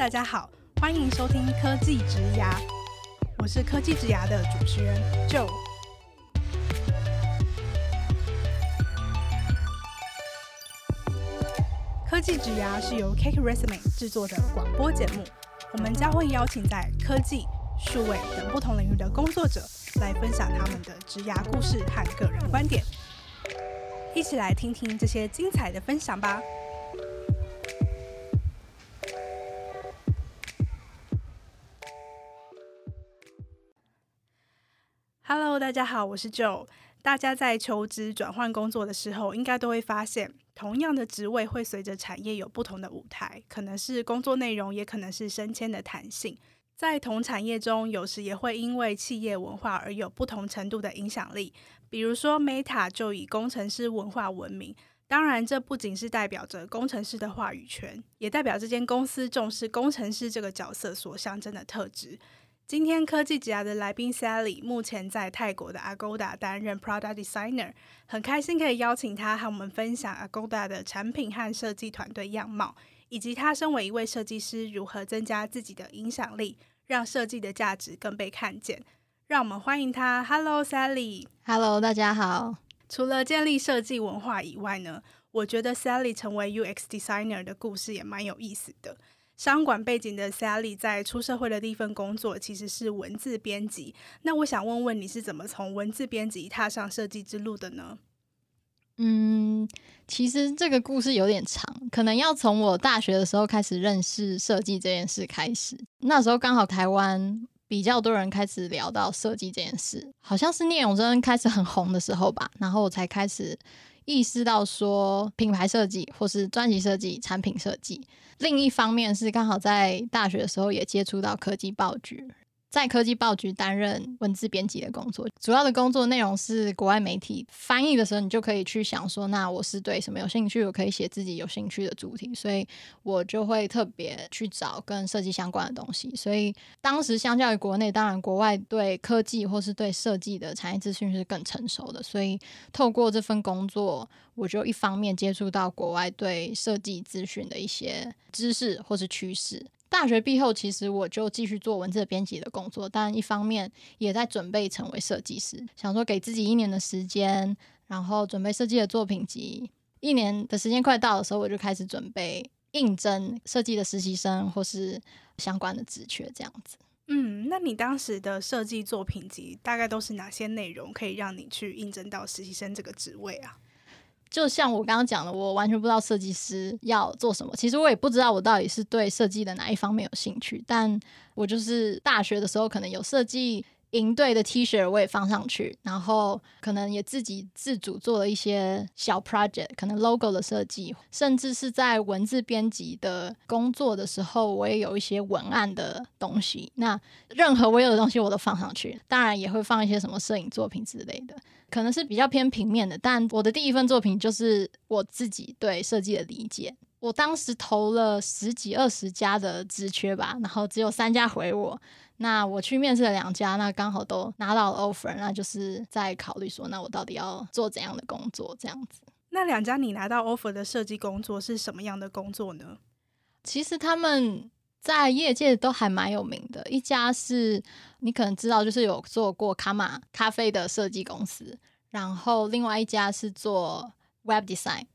大家好，欢迎收听科技职涯，我是科技职涯的主持人 Joe。科技职涯是由 Cake Resume 制作的广播节目，我们将会邀请在科技、数位等不同领域的工作者来分享他们的职牙故事和个人观点，一起来听听这些精彩的分享吧。Hello，大家好，我是 Joe。大家在求职转换工作的时候，应该都会发现，同样的职位会随着产业有不同的舞台，可能是工作内容，也可能是升迁的弹性。在同产业中，有时也会因为企业文化而有不同程度的影响力。比如说，Meta 就以工程师文化闻名。当然，这不仅是代表着工程师的话语权，也代表这间公司重视工程师这个角色所象征的特质。今天科技职涯的来宾 Sally 目前在泰国的 Agoda 担任 Product Designer，很开心可以邀请她和我们分享 Agoda 的产品和设计团队样貌，以及她身为一位设计师如何增加自己的影响力，让设计的价值更被看见。让我们欢迎她。Hello Sally。Hello，大家好。除了建立设计文化以外呢，我觉得 Sally 成为 UX Designer 的故事也蛮有意思的。商管背景的 Sally 在出社会的第一份工作其实是文字编辑。那我想问问你是怎么从文字编辑踏上设计之路的呢？嗯，其实这个故事有点长，可能要从我大学的时候开始认识设计这件事开始。那时候刚好台湾比较多人开始聊到设计这件事，好像是聂永真开始很红的时候吧，然后我才开始。意识到说品牌设计或是专辑设计、产品设计，另一方面是刚好在大学的时候也接触到科技报局。在科技报局担任文字编辑的工作，主要的工作内容是国外媒体翻译的时候，你就可以去想说，那我是对什么有兴趣，我可以写自己有兴趣的主题，所以我就会特别去找跟设计相关的东西。所以当时相较于国内，当然国外对科技或是对设计的产业资讯是更成熟的，所以透过这份工作，我就一方面接触到国外对设计资讯的一些知识或是趋势。大学毕后，其实我就继续做文字编辑的工作，但一方面也在准备成为设计师，想说给自己一年的时间，然后准备设计的作品集。一年的时间快到的时候，我就开始准备应征设计的实习生或是相关的职缺，这样子。嗯，那你当时的设计作品集大概都是哪些内容，可以让你去应征到实习生这个职位啊？就像我刚刚讲的，我完全不知道设计师要做什么。其实我也不知道我到底是对设计的哪一方面有兴趣，但我就是大学的时候可能有设计营队的 T 恤，我也放上去，然后可能也自己自主做了一些小 project，可能 logo 的设计，甚至是在文字编辑的工作的时候，我也有一些文案的东西。那任何我有的东西我都放上去，当然也会放一些什么摄影作品之类的。可能是比较偏平面的，但我的第一份作品就是我自己对设计的理解。我当时投了十几二十家的职缺吧，然后只有三家回我。那我去面试了两家，那刚好都拿到了 offer，那就是在考虑说，那我到底要做怎样的工作？这样子。那两家你拿到 offer 的设计工作是什么样的工作呢？其实他们在业界都还蛮有名的，一家是。你可能知道，就是有做过卡玛咖啡的设计公司，然后另外一家是做 web design，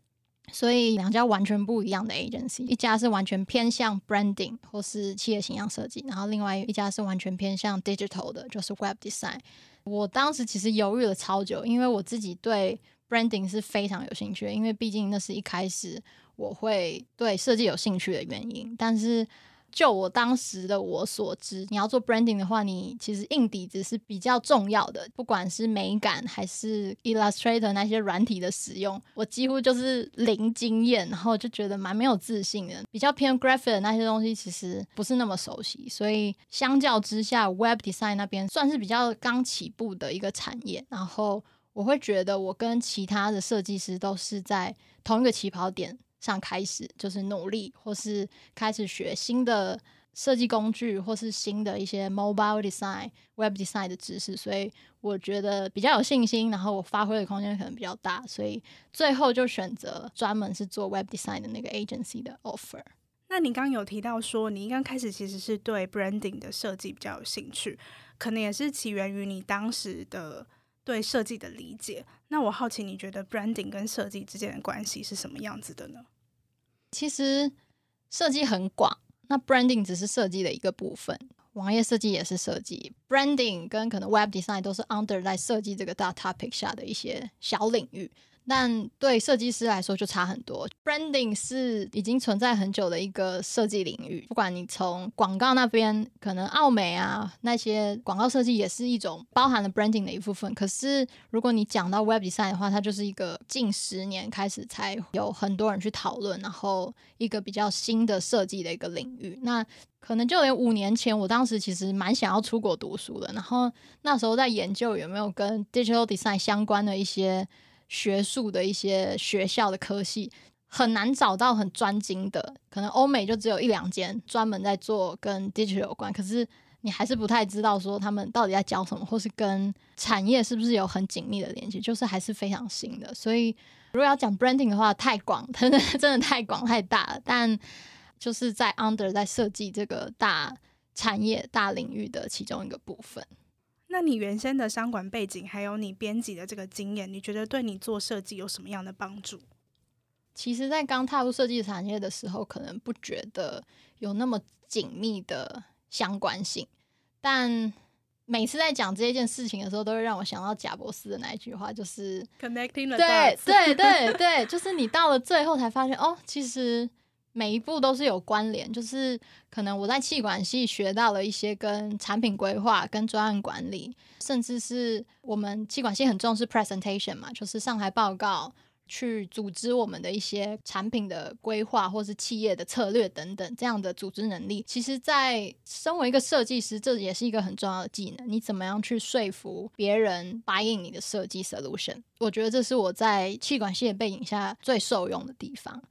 所以两家完全不一样的 agency，一家是完全偏向 branding 或是企业形象设计，然后另外一家是完全偏向 digital 的，就是 web design。我当时其实犹豫了超久，因为我自己对 branding 是非常有兴趣的，因为毕竟那是一开始我会对设计有兴趣的原因，但是。就我当时的我所知，你要做 branding 的话，你其实硬底子是比较重要的，不管是美感还是 Illustrator 那些软体的使用，我几乎就是零经验，然后就觉得蛮没有自信的。比较偏 graphic 的那些东西，其实不是那么熟悉，所以相较之下，web design 那边算是比较刚起步的一个产业。然后我会觉得，我跟其他的设计师都是在同一个起跑点。上开始就是努力，或是开始学新的设计工具，或是新的一些 mobile design、web design 的知识，所以我觉得比较有信心，然后我发挥的空间可能比较大，所以最后就选择专门是做 web design 的那个 agency 的 offer。那你刚有提到说，你刚开始其实是对 branding 的设计比较有兴趣，可能也是起源于你当时的对设计的理解。那我好奇，你觉得 branding 跟设计之间的关系是什么样子的呢？其实设计很广，那 branding 只是设计的一个部分，网页设计也是设计，branding 跟可能 web design 都是 under 在设计这个大 topic 下的一些小领域。但对设计师来说就差很多。Branding 是已经存在很久的一个设计领域，不管你从广告那边，可能奥美啊那些广告设计也是一种包含了 branding 的一部分。可是如果你讲到 Web Design 的话，它就是一个近十年开始才有很多人去讨论，然后一个比较新的设计的一个领域。那可能就连五年前，我当时其实蛮想要出国读书的，然后那时候在研究有没有跟 Digital Design 相关的一些。学术的一些学校的科系很难找到很专精的，可能欧美就只有一两间专门在做跟 digital 有关，可是你还是不太知道说他们到底在教什么，或是跟产业是不是有很紧密的连接，就是还是非常新的。所以如果要讲 branding 的话，太广，真的 真的太广太大了。但就是在 under 在设计这个大产业大领域的其中一个部分。那你原先的商管背景，还有你编辑的这个经验，你觉得对你做设计有什么样的帮助？其实，在刚踏入设计产业的时候，可能不觉得有那么紧密的相关性，但每次在讲这件事情的时候，都会让我想到贾博士的那一句话，就是 “Connecting the dots”。对对对对，就是你到了最后才发现，哦，其实。每一步都是有关联，就是可能我在气管系学到了一些跟产品规划、跟专案管理，甚至是我们气管系很重视 presentation 嘛，就是上台报告，去组织我们的一些产品的规划，或是企业的策略等等这样的组织能力。其实，在身为一个设计师，这也是一个很重要的技能。你怎么样去说服别人 buy in 你的设计 solution？我觉得这是我在气管系的背景下最受用的地方。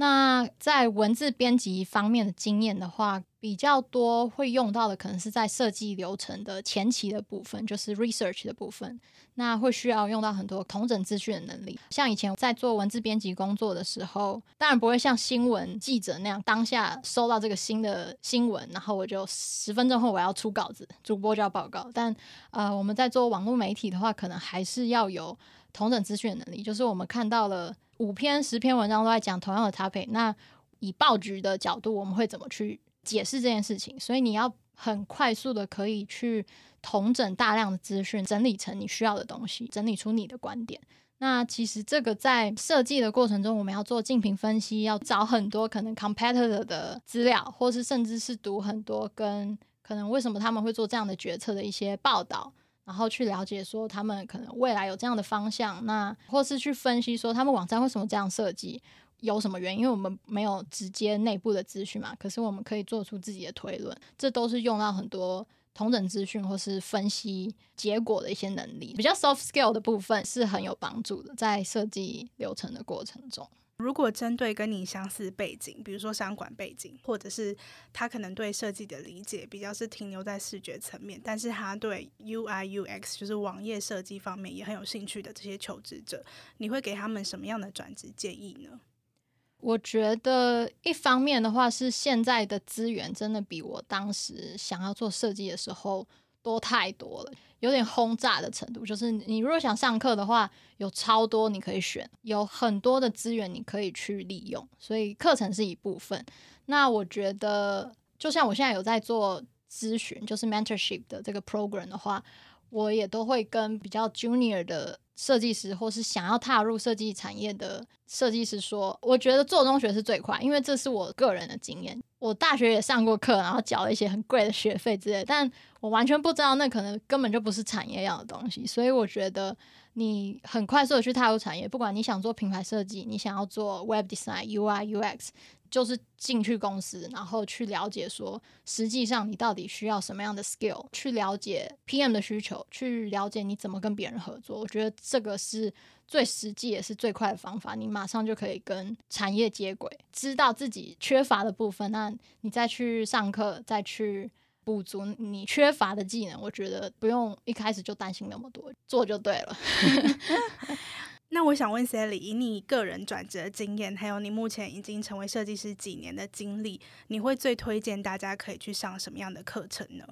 那在文字编辑方面的经验的话，比较多会用到的可能是在设计流程的前期的部分，就是 research 的部分。那会需要用到很多同整资讯的能力。像以前在做文字编辑工作的时候，当然不会像新闻记者那样，当下收到这个新的新闻，然后我就十分钟后我要出稿子，主播就要报告。但呃，我们在做网络媒体的话，可能还是要有同整资讯的能力，就是我们看到了。五篇十篇文章都在讲同样的 topic，那以报局的角度，我们会怎么去解释这件事情？所以你要很快速的可以去统整大量的资讯，整理成你需要的东西，整理出你的观点。那其实这个在设计的过程中，我们要做竞品分析，要找很多可能 competitor 的资料，或是甚至是读很多跟可能为什么他们会做这样的决策的一些报道。然后去了解说他们可能未来有这样的方向，那或是去分析说他们网站为什么这样设计，有什么原因？因为我们没有直接内部的资讯嘛，可是我们可以做出自己的推论，这都是用到很多同等资讯或是分析结果的一些能力，比较 soft skill 的部分是很有帮助的，在设计流程的过程中。如果针对跟你相似背景，比如说商管背景，或者是他可能对设计的理解比较是停留在视觉层面，但是他对 UI UX 就是网页设计方面也很有兴趣的这些求职者，你会给他们什么样的转职建议呢？我觉得一方面的话是现在的资源真的比我当时想要做设计的时候多太多了。有点轰炸的程度，就是你如果想上课的话，有超多你可以选，有很多的资源你可以去利用，所以课程是一部分。那我觉得，就像我现在有在做咨询，就是 mentorship 的这个 program 的话，我也都会跟比较 junior 的设计师，或是想要踏入设计产业的设计师说，我觉得做中学是最快，因为这是我个人的经验。我大学也上过课，然后缴了一些很贵的学费之类，但我完全不知道那可能根本就不是产业要的东西。所以我觉得你很快速的去踏入产业，不管你想做品牌设计，你想要做 web design、UI、UX，就是进去公司，然后去了解说，实际上你到底需要什么样的 skill，去了解 PM 的需求，去了解你怎么跟别人合作。我觉得这个是。最实际也是最快的方法，你马上就可以跟产业接轨，知道自己缺乏的部分，那你再去上课，再去补足你缺乏的技能。我觉得不用一开始就担心那么多，做就对了。那我想问 Sally，以你个人转职的经验，还有你目前已经成为设计师几年的经历，你会最推荐大家可以去上什么样的课程呢？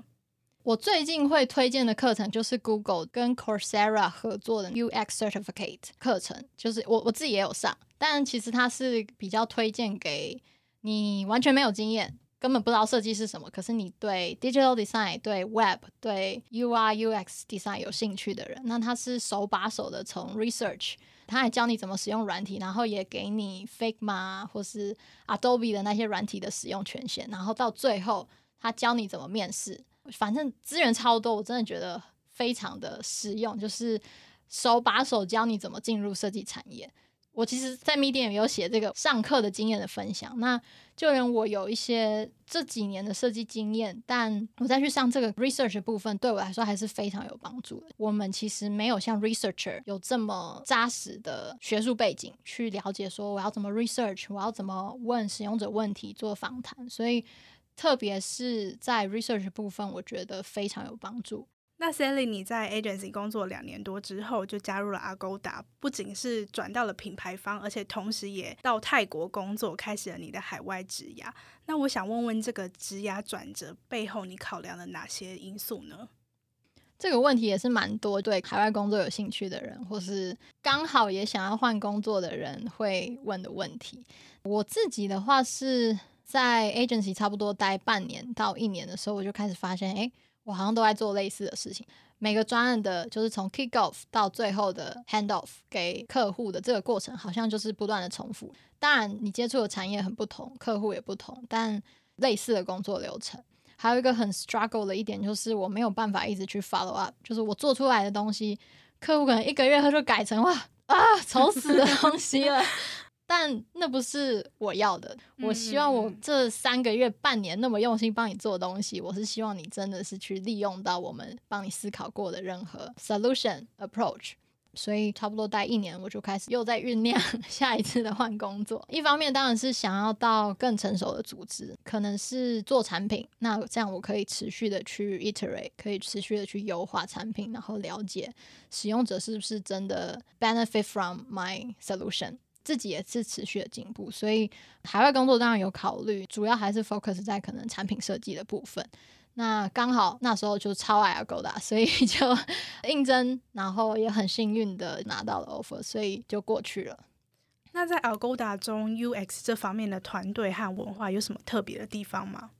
我最近会推荐的课程就是 Google 跟 Coursera 合作的 UX Certificate 课程，就是我我自己也有上，但其实它是比较推荐给你完全没有经验。根本不知道设计是什么，可是你对 digital design、对 web、对 UI UX design 有兴趣的人，那他是手把手的从 research，他还教你怎么使用软体，然后也给你 Figma 或是 Adobe 的那些软体的使用权限，然后到最后他教你怎么面试，反正资源超多，我真的觉得非常的实用，就是手把手教你怎么进入设计产业。我其实，在 Medium 也有写这个上课的经验的分享。那就连我有一些这几年的设计经验，但我再去上这个 research 部分，对我来说还是非常有帮助的。我们其实没有像 researcher 有这么扎实的学术背景去了解说我要怎么 research，我要怎么问使用者问题做访谈。所以，特别是在 research 部分，我觉得非常有帮助。那 Sally，你在 agency 工作两年多之后，就加入了 Agoda，不仅是转到了品牌方，而且同时也到泰国工作，开始了你的海外职涯。那我想问问，这个职涯转折背后，你考量了哪些因素呢？这个问题也是蛮多对海外工作有兴趣的人，或是刚好也想要换工作的人会问的问题。我自己的话是在 agency 差不多待半年到一年的时候，我就开始发现，哎。我好像都在做类似的事情，每个专案的，就是从 kick off 到最后的 hand off 给客户的这个过程，好像就是不断的重复。当然，你接触的产业很不同，客户也不同，但类似的工作流程。还有一个很 struggle 的一点，就是我没有办法一直去 follow up，就是我做出来的东西，客户可能一个月他就改成哇啊丑死的东西了。但那不是我要的。我希望我这三个月、半年那么用心帮你做东西，我是希望你真的是去利用到我们帮你思考过的任何 solution approach。所以差不多待一年，我就开始又在酝酿 下一次的换工作。一方面当然是想要到更成熟的组织，可能是做产品，那这样我可以持续的去 iterate，可以持续的去优化产品，然后了解使用者是不是真的 benefit from my solution。自己也是持续的进步，所以海外工作当然有考虑，主要还是 focus 在可能产品设计的部分。那刚好那时候就超爱 Agoda，所以就 应征，然后也很幸运的拿到了 offer，所以就过去了。那在 Agoda 中，UX 这方面的团队和文化有什么特别的地方吗？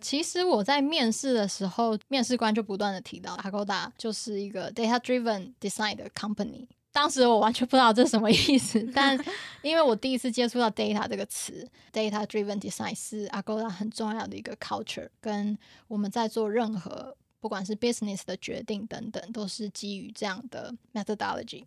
其实我在面试的时候，面试官就不断的提到 Agoda 就是一个 data driven design 的 company。当时我完全不知道这是什么意思，但因为我第一次接触到 data 这个词，data driven design 是 Agoda 很重要的一个 culture，跟我们在做任何不管是 business 的决定等等，都是基于这样的 methodology。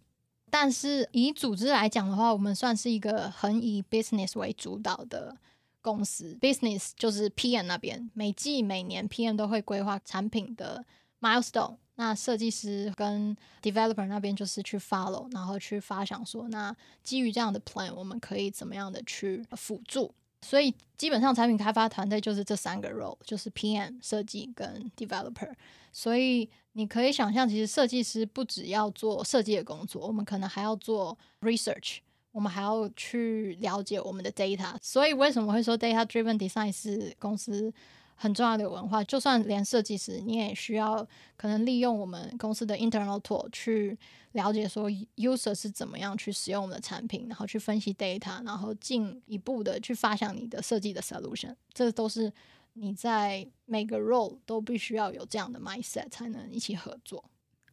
但是以组织来讲的话，我们算是一个很以 business 为主导的公司，business 就是 PM 那边，每季每年 PM 都会规划产品的 milestone。那设计师跟 developer 那边就是去 follow，然后去发想说，那基于这样的 plan，我们可以怎么样的去辅助？所以基本上产品开发团队就是这三个 role，就是 PM 设计跟 developer。所以你可以想象，其实设计师不只要做设计的工作，我们可能还要做 research，我们还要去了解我们的 data。所以为什么会说 data driven design 是公司很重要的文化，就算连设计师，你也需要可能利用我们公司的 internal tool 去了解说 user 是怎么样去使用我们的产品，然后去分析 data，然后进一步的去发想你的设计的 solution。这都是你在每个 role 都必须要有这样的 mindset 才能一起合作。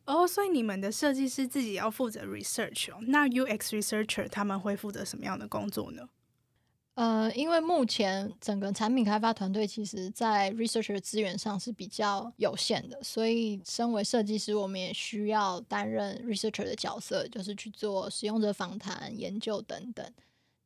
哦，所以你们的设计师自己要负责 research 哦，那 UX researcher 他们会负责什么样的工作呢？呃，因为目前整个产品开发团队其实，在 researcher 资源上是比较有限的，所以身为设计师，我们也需要担任 researcher 的角色，就是去做使用者访谈、研究等等。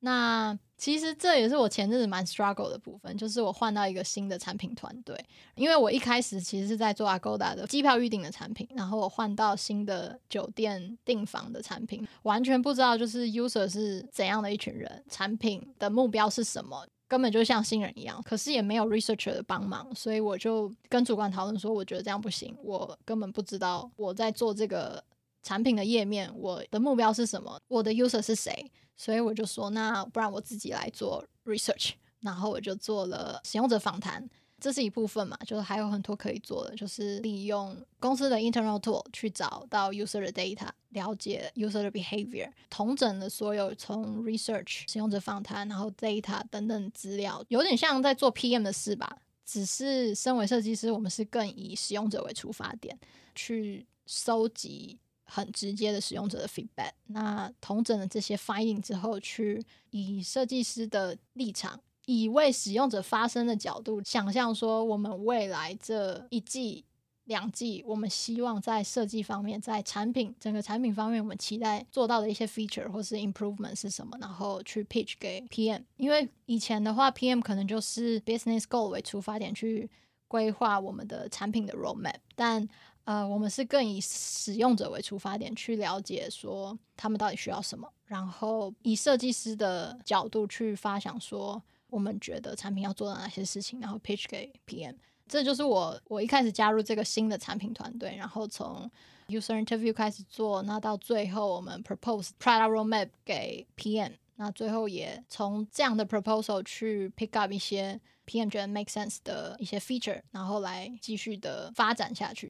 那其实这也是我前阵子蛮 struggle 的部分，就是我换到一个新的产品团队，因为我一开始其实是在做 Agoda 的机票预订的产品，然后我换到新的酒店订房的产品，完全不知道就是 user 是怎样的一群人，产品的目标是什么，根本就像新人一样，可是也没有 researcher 的帮忙，所以我就跟主管讨论说，我觉得这样不行，我根本不知道我在做这个产品的页面，我的目标是什么？我的 user 是谁？所以我就说，那不然我自己来做 research，然后我就做了使用者访谈，这是一部分嘛，就是还有很多可以做的，就是利用公司的 internal tool 去找到 user 的 data，了解 user 的 behavior，统整了所有从 research、使用者访谈，然后 data 等等资料，有点像在做 PM 的事吧。只是身为设计师，我们是更以使用者为出发点去收集。很直接的使用者的 feedback，那同整了这些 finding 之后，去以设计师的立场，以为使用者发声的角度，想象说我们未来这一季、两季，我们希望在设计方面，在产品整个产品方面，我们期待做到的一些 feature 或是 improvement 是什么，然后去 pitch 给 PM。因为以前的话，PM 可能就是 business goal 为出发点去规划我们的产品的 roadmap，但呃，我们是更以使用者为出发点去了解说他们到底需要什么，然后以设计师的角度去发想说我们觉得产品要做到哪些事情，然后 pitch 给 PM。这就是我我一开始加入这个新的产品团队，然后从 user interview 开始做，那到最后我们 propose product roadmap 给 PM，那最后也从这样的 proposal 去 pick up 一些 PM 觉得 make sense 的一些 feature，然后来继续的发展下去。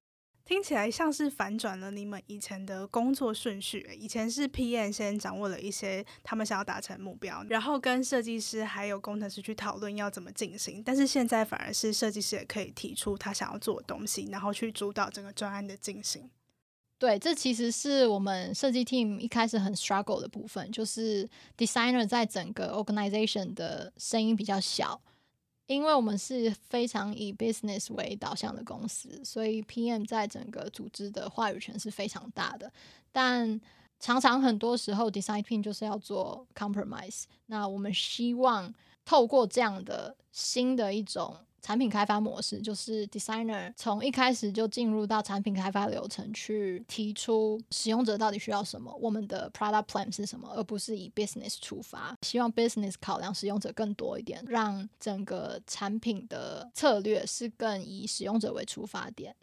听起来像是反转了你们以前的工作顺序。以前是 PM 先掌握了一些他们想要达成目标，然后跟设计师还有工程师去讨论要怎么进行。但是现在反而是设计师也可以提出他想要做的东西，然后去主导整个专案的进行。对，这其实是我们设计 team 一开始很 struggle 的部分，就是 designer 在整个 organization 的声音比较小。因为我们是非常以 business 为导向的公司，所以 PM 在整个组织的话语权是非常大的。但常常很多时候，design team 就是要做 compromise。那我们希望透过这样的新的一种。产品开发模式就是 designer 从一开始就进入到产品开发流程，去提出使用者到底需要什么，我们的 product plan 是什么，而不是以 business 出发。希望 business 考量使用者更多一点，让整个产品的策略是更以使用者为出发点。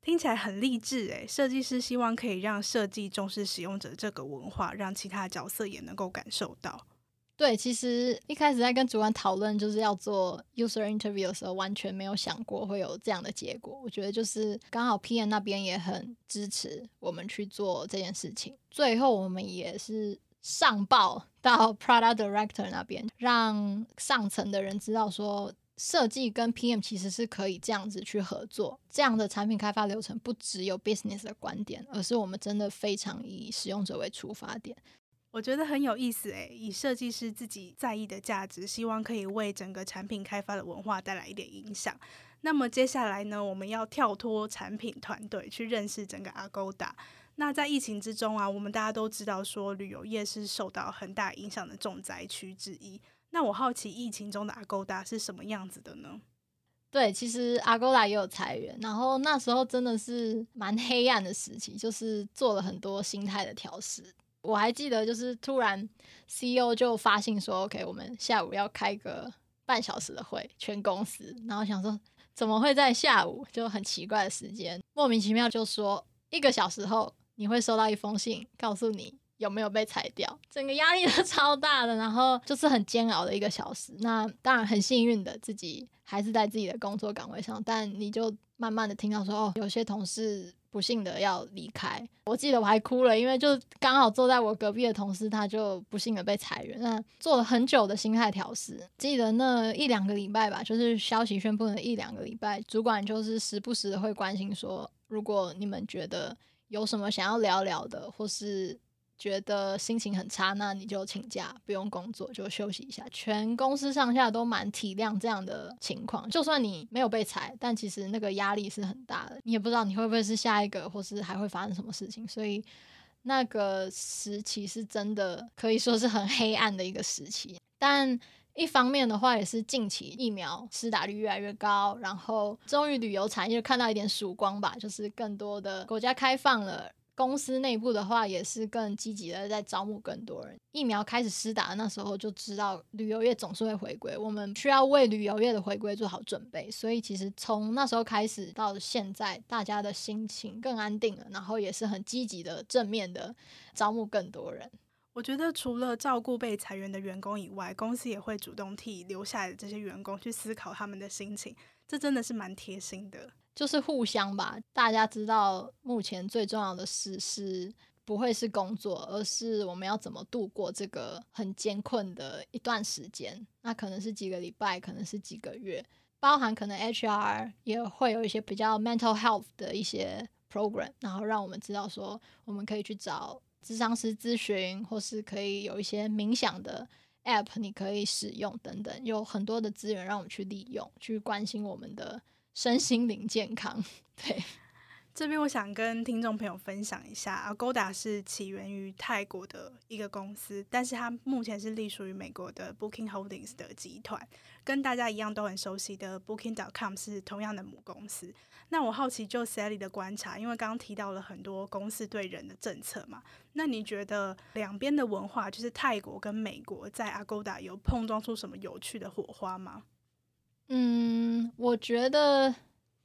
听起来很励志诶，设计师希望可以让设计重视使用者这个文化，让其他角色也能够感受到。对，其实一开始在跟主管讨论就是要做 user interview 的时候，完全没有想过会有这样的结果。我觉得就是刚好 PM 那边也很支持我们去做这件事情。最后我们也是上报到 product director 那边，让上层的人知道说，设计跟 PM 其实是可以这样子去合作。这样的产品开发流程不只有 business 的观点，而是我们真的非常以使用者为出发点。我觉得很有意思诶，以设计师自己在意的价值，希望可以为整个产品开发的文化带来一点影响。那么接下来呢，我们要跳脱产品团队去认识整个 Agoda。那在疫情之中啊，我们大家都知道说旅游业是受到很大影响的重灾区之一。那我好奇，疫情中的 Agoda 是什么样子的呢？对，其实 Agoda 也有裁员，然后那时候真的是蛮黑暗的时期，就是做了很多心态的调试。我还记得，就是突然 CEO 就发信说：“OK，我们下午要开个半小时的会，全公司。”然后想说，怎么会在下午？就很奇怪的时间，莫名其妙就说一个小时后你会收到一封信，告诉你有没有被裁掉。整个压力都 超大的，然后就是很煎熬的一个小时。那当然很幸运的，自己还是在自己的工作岗位上，但你就慢慢的听到说，哦，有些同事。不幸的要离开，我记得我还哭了，因为就刚好坐在我隔壁的同事，他就不幸的被裁员。那做了很久的心态调试，记得那一两个礼拜吧，就是消息宣布的一两个礼拜，主管就是时不时的会关心说，如果你们觉得有什么想要聊聊的，或是。觉得心情很差，那你就请假，不用工作，就休息一下。全公司上下都蛮体谅这样的情况。就算你没有被裁，但其实那个压力是很大的。你也不知道你会不会是下一个，或是还会发生什么事情。所以那个时期是真的可以说是很黑暗的一个时期。但一方面的话，也是近期疫苗施打率越来越高，然后终于旅游产业看到一点曙光吧，就是更多的国家开放了。公司内部的话，也是更积极的在招募更多人。疫苗开始施打的那时候，就知道旅游业总是会回归，我们需要为旅游业的回归做好准备。所以其实从那时候开始到现在，大家的心情更安定了，然后也是很积极的、正面的招募更多人。我觉得除了照顾被裁员的员工以外，公司也会主动替留下来的这些员工去思考他们的心情，这真的是蛮贴心的。就是互相吧，大家知道目前最重要的事是不会是工作，而是我们要怎么度过这个很艰困的一段时间。那可能是几个礼拜，可能是几个月，包含可能 HR 也会有一些比较 mental health 的一些 program，然后让我们知道说我们可以去找。咨商师咨询，或是可以有一些冥想的 App，你可以使用等等，有很多的资源让我们去利用，去关心我们的身心灵健康。对。这边我想跟听众朋友分享一下，Agoda 是起源于泰国的一个公司，但是它目前是隶属于美国的 Booking Holdings 的集团，跟大家一样都很熟悉的 Booking dot com 是同样的母公司。那我好奇，就 Sally 的观察，因为刚刚提到了很多公司对人的政策嘛，那你觉得两边的文化，就是泰国跟美国，在 Agoda 有碰撞出什么有趣的火花吗？嗯，我觉得。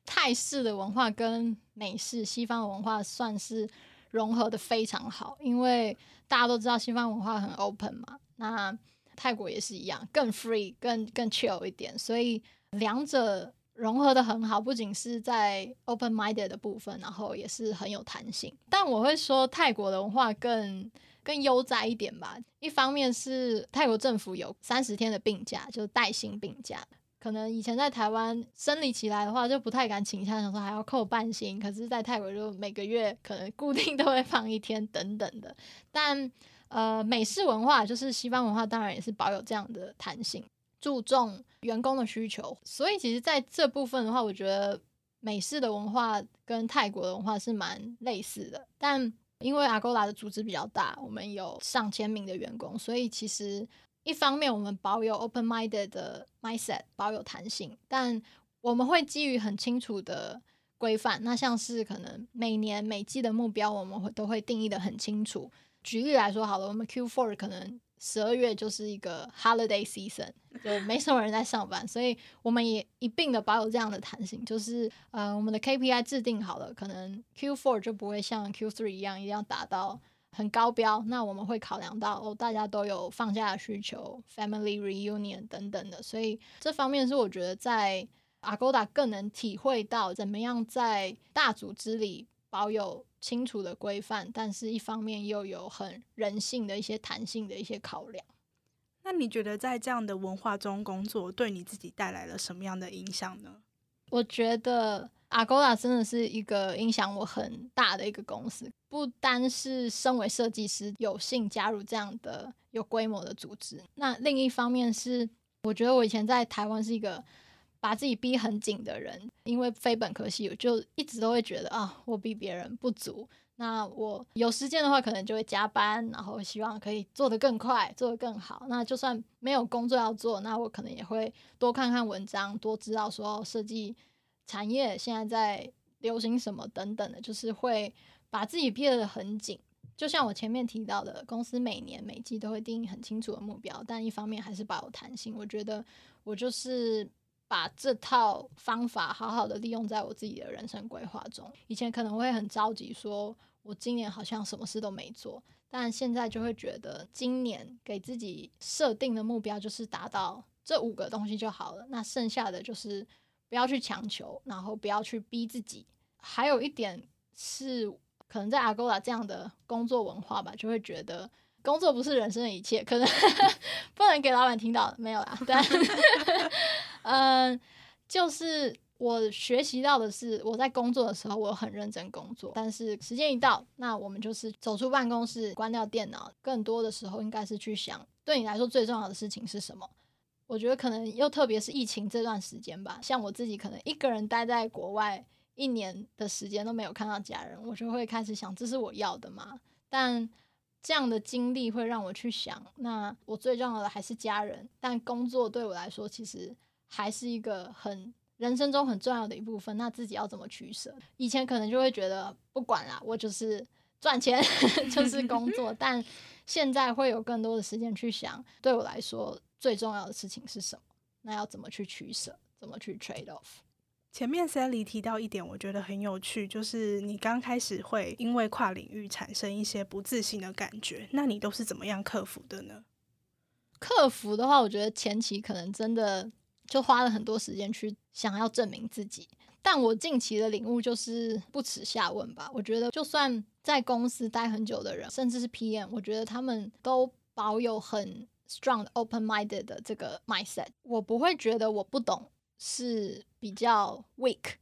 泰式的文化跟美式西方文化算是融合的非常好，因为大家都知道西方文化很 open 嘛，那泰国也是一样，更 free、更更 chill 一点，所以两者融合的很好，不仅是在 open minded 的部分，然后也是很有弹性。但我会说泰国的文化更更悠哉一点吧，一方面是泰国政府有三十天的病假，就是带薪病假。可能以前在台湾生理期来的话，就不太敢请假，想说还要扣半薪。可是，在泰国就每个月可能固定 都会放一天等等的。但呃，美式文化就是西方文化，当然也是保有这样的弹性，注重员工的需求。所以，其实在这部分的话，我觉得美式的文化跟泰国的文化是蛮类似的。但因为 Agoda 的组织比较大，我们有上千名的员工，所以其实。一方面，我们保有 open-minded 的 mindset，保有弹性，但我们会基于很清楚的规范。那像是可能每年每季的目标，我们会都会定义得很清楚。举例来说，好了，我们 Q4 可能十二月就是一个 holiday season，就没什么人在上班，所以我们也一并的保有这样的弹性，就是呃，我们的 KPI 制定好了，可能 Q4 就不会像 Q3 一样一定要达到。很高标，那我们会考量到哦，大家都有放假的需求，family reunion 等等的，所以这方面是我觉得在 Agoda 更能体会到怎么样在大组织里保有清楚的规范，但是一方面又有很人性的一些弹性的一些考量。那你觉得在这样的文化中工作，对你自己带来了什么样的影响呢？我觉得 Agoda 真的是一个影响我很大的一个公司，不单是身为设计师有幸加入这样的有规模的组织，那另一方面是，我觉得我以前在台湾是一个把自己逼很紧的人，因为非本科系，我就一直都会觉得啊，我比别人不足。那我有时间的话，可能就会加班，然后希望可以做得更快，做得更好。那就算没有工作要做，那我可能也会多看看文章，多知道说设计产业现在在流行什么等等的，就是会把自己逼得很紧。就像我前面提到的，公司每年每季都会定很清楚的目标，但一方面还是保有弹性。我觉得我就是把这套方法好好的利用在我自己的人生规划中。以前可能会很着急说。我今年好像什么事都没做，但现在就会觉得，今年给自己设定的目标就是达到这五个东西就好了。那剩下的就是不要去强求，然后不要去逼自己。还有一点是，可能在阿 g o a 这样的工作文化吧，就会觉得工作不是人生的一切，可能 不能给老板听到，没有啦。但 嗯，就是。我学习到的是，我在工作的时候，我很认真工作。但是时间一到，那我们就是走出办公室，关掉电脑。更多的时候，应该是去想，对你来说最重要的事情是什么？我觉得可能又特别是疫情这段时间吧。像我自己，可能一个人待在国外一年的时间都没有看到家人，我就会开始想，这是我要的吗？但这样的经历会让我去想，那我最重要的还是家人。但工作对我来说，其实还是一个很。人生中很重要的一部分，那自己要怎么取舍？以前可能就会觉得不管啦，我就是赚钱 就是工作，但现在会有更多的时间去想，对我来说最重要的事情是什么？那要怎么去取舍？怎么去 trade off？前面 Sally 提到一点，我觉得很有趣，就是你刚开始会因为跨领域产生一些不自信的感觉，那你都是怎么样克服的呢？克服的话，我觉得前期可能真的就花了很多时间去想要证明自己。但我近期的领悟就是不耻下问吧。我觉得就算在公司待很久的人，甚至是 PM，我觉得他们都保有很 strong open-minded 的这个 mindset。我不会觉得我不懂是比较 weak，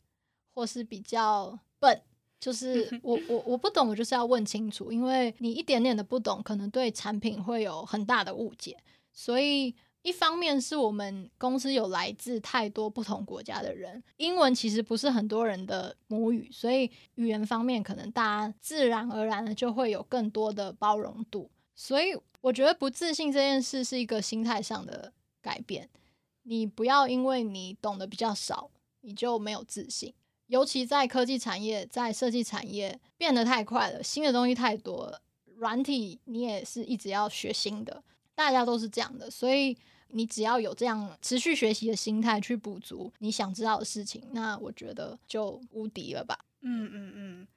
或是比较笨。就是 我我我不懂，我就是要问清楚，因为你一点点的不懂，可能对产品会有很大的误解。所以，一方面是我们公司有来自太多不同国家的人，英文其实不是很多人的母语，所以语言方面可能大家自然而然的就会有更多的包容度。所以，我觉得不自信这件事是一个心态上的改变。你不要因为你懂得比较少，你就没有自信。尤其在科技产业，在设计产业变得太快了，新的东西太多了，软体你也是一直要学新的。大家都是这样的，所以你只要有这样持续学习的心态去补足你想知道的事情，那我觉得就无敌了吧。嗯嗯嗯。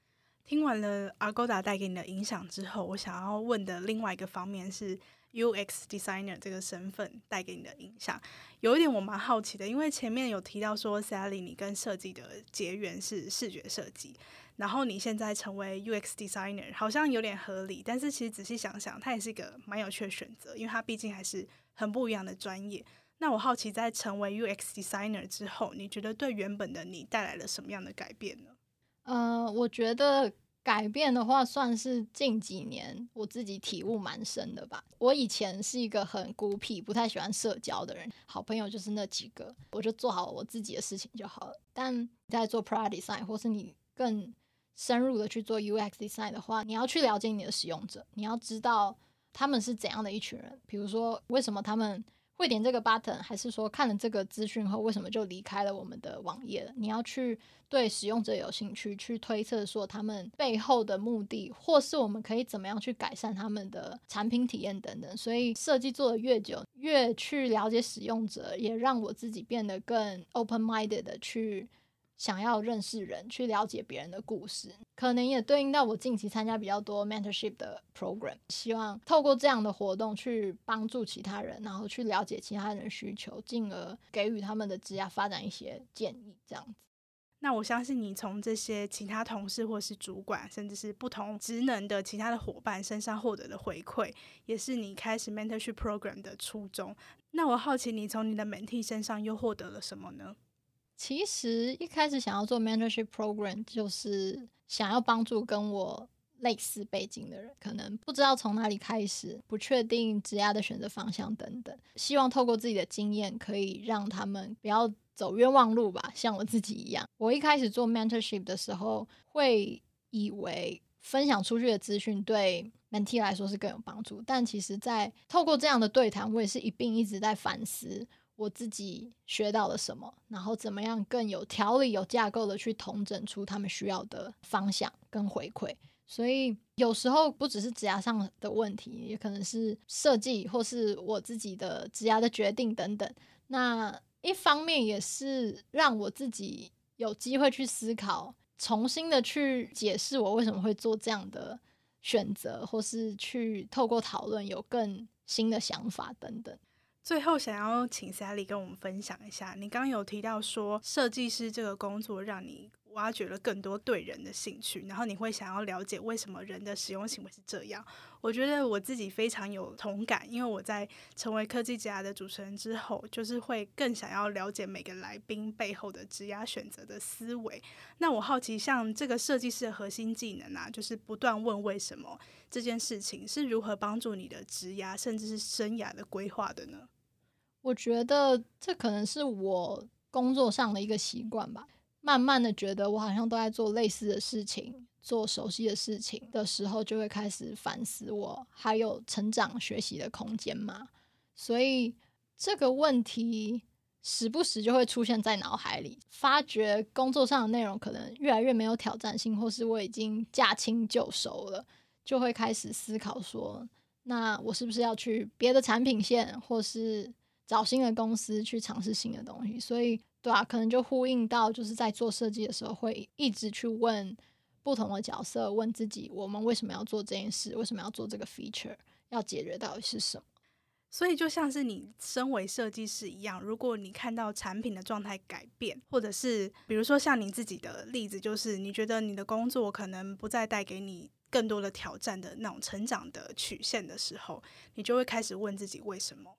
听完了 Agoda 带给你的影响之后，我想要问的另外一个方面是 UX designer 这个身份带给你的影响。有一点我蛮好奇的，因为前面有提到说 Sally 你跟设计的结缘是视觉设计。然后你现在成为 UX designer，好像有点合理，但是其实仔细想想，它也是一个蛮有趣的选择，因为它毕竟还是很不一样的专业。那我好奇，在成为 UX designer 之后，你觉得对原本的你带来了什么样的改变呢？呃，我觉得改变的话，算是近几年我自己体悟蛮深的吧。我以前是一个很孤僻、不太喜欢社交的人，好朋友就是那几个，我就做好我自己的事情就好了。但在做 product design 或是你更深入的去做 UX design 的话，你要去了解你的使用者，你要知道他们是怎样的一群人。比如说，为什么他们会点这个 button，还是说看了这个资讯后，为什么就离开了我们的网页了？你要去对使用者有兴趣，去推测说他们背后的目的，或是我们可以怎么样去改善他们的产品体验等等。所以设计做得越久，越去了解使用者，也让我自己变得更 open minded 的去。想要认识人，去了解别人的故事，可能也对应到我近期参加比较多 mentorship 的 program，希望透过这样的活动去帮助其他人，然后去了解其他人需求，进而给予他们的职业发展一些建议。这样子，那我相信你从这些其他同事或是主管，甚至是不同职能的其他的伙伴身上获得的回馈，也是你开始 mentorship program 的初衷。那我好奇，你从你的 mentee 身上又获得了什么呢？其实一开始想要做 mentorship program，就是想要帮助跟我类似背景的人，可能不知道从哪里开始，不确定职业的选择方向等等，希望透过自己的经验，可以让他们不要走冤枉路吧，像我自己一样。我一开始做 mentorship 的时候，会以为分享出去的资讯对 mentee 来说是更有帮助，但其实，在透过这样的对谈，我也是一并一直在反思。我自己学到了什么，然后怎么样更有条理、有架构的去统整出他们需要的方向跟回馈。所以有时候不只是职涯上的问题，也可能是设计或是我自己的职涯的决定等等。那一方面也是让我自己有机会去思考，重新的去解释我为什么会做这样的选择，或是去透过讨论有更新的想法等等。最后，想要请 Sally 跟我们分享一下，你刚有提到说，设计师这个工作让你挖掘了更多对人的兴趣，然后你会想要了解为什么人的使用行为是这样。我觉得我自己非常有同感，因为我在成为科技职涯的主持人之后，就是会更想要了解每个来宾背后的职涯选择的思维。那我好奇，像这个设计师的核心技能啊，就是不断问为什么这件事情是如何帮助你的职涯甚至是生涯的规划的呢？我觉得这可能是我工作上的一个习惯吧。慢慢的觉得我好像都在做类似的事情，做熟悉的事情的时候，就会开始反思我还有成长学习的空间嘛。所以这个问题时不时就会出现在脑海里，发觉工作上的内容可能越来越没有挑战性，或是我已经驾轻就熟了，就会开始思考说，那我是不是要去别的产品线，或是找新的公司去尝试新的东西？所以，对啊，可能就呼应到就是在做设计的时候，会一直去问不同的角色，问自己，我们为什么要做这件事？为什么要做这个 feature？要解决到底是什么？所以就像是你身为设计师一样，如果你看到产品的状态改变，或者是比如说像你自己的例子，就是你觉得你的工作可能不再带给你更多的挑战的那种成长的曲线的时候，你就会开始问自己为什么？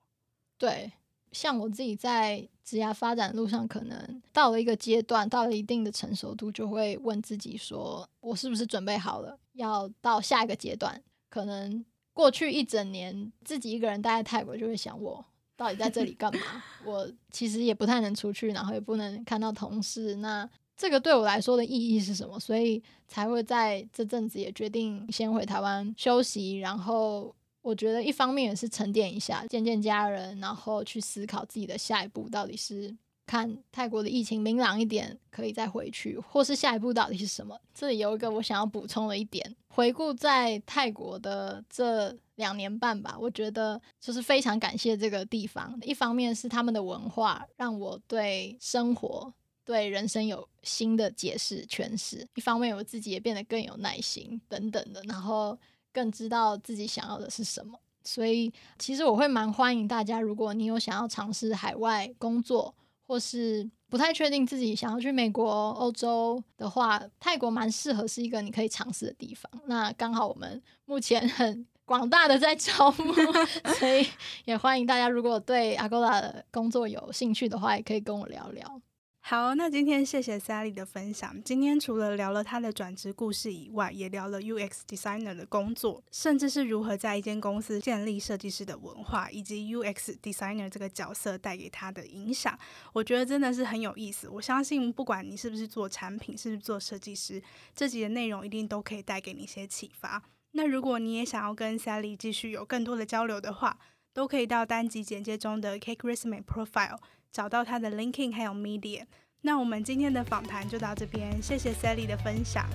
对，像我自己在职业发展路上，可能到了一个阶段，到了一定的成熟度，就会问自己说，我是不是准备好了，要到下一个阶段？可能。过去一整年，自己一个人待在泰国，就会想我到底在这里干嘛？我其实也不太能出去，然后也不能看到同事。那这个对我来说的意义是什么？所以才会在这阵子也决定先回台湾休息。然后我觉得一方面也是沉淀一下，见见家人，然后去思考自己的下一步到底是。看泰国的疫情明朗一点，可以再回去，或是下一步到底是什么？这里有一个我想要补充的一点，回顾在泰国的这两年半吧，我觉得就是非常感谢这个地方。一方面是他们的文化让我对生活、对人生有新的解释诠释；一方面我自己也变得更有耐心等等的，然后更知道自己想要的是什么。所以其实我会蛮欢迎大家，如果你有想要尝试海外工作。或是不太确定自己想要去美国、欧洲的话，泰国蛮适合是一个你可以尝试的地方。那刚好我们目前很广大的在招募，所以也欢迎大家，如果对 Agoda 的工作有兴趣的话，也可以跟我聊聊。好，那今天谢谢 Sally 的分享。今天除了聊了她的转职故事以外，也聊了 UX designer 的工作，甚至是如何在一间公司建立设计师的文化，以及 UX designer 这个角色带给他的影响。我觉得真的是很有意思。我相信，不管你是不是做产品，是不是做设计师，这集的内容一定都可以带给你一些启发。那如果你也想要跟 Sally 继续有更多的交流的话，都可以到单集简介中的 Cake Resume Profile。找到他的 LinkedIn 还有 Medium。那我们今天的访谈就到这边，谢谢 Sally 的分享，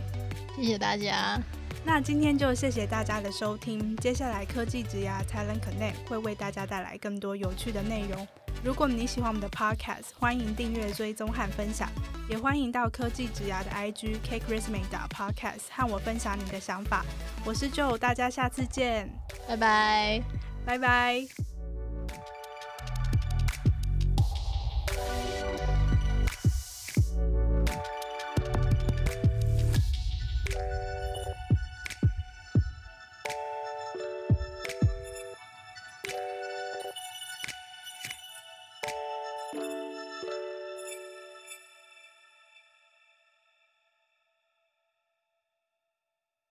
谢谢大家。那今天就谢谢大家的收听，接下来科技职涯 Talent Connect 会为大家带来更多有趣的内容。如果你喜欢我们的 Podcast，欢迎订阅、追踪和分享，也欢迎到科技职涯的 IG Cake Resume Podcast 和我分享你的想法。我是 Joe，大家下次见，拜拜，拜拜。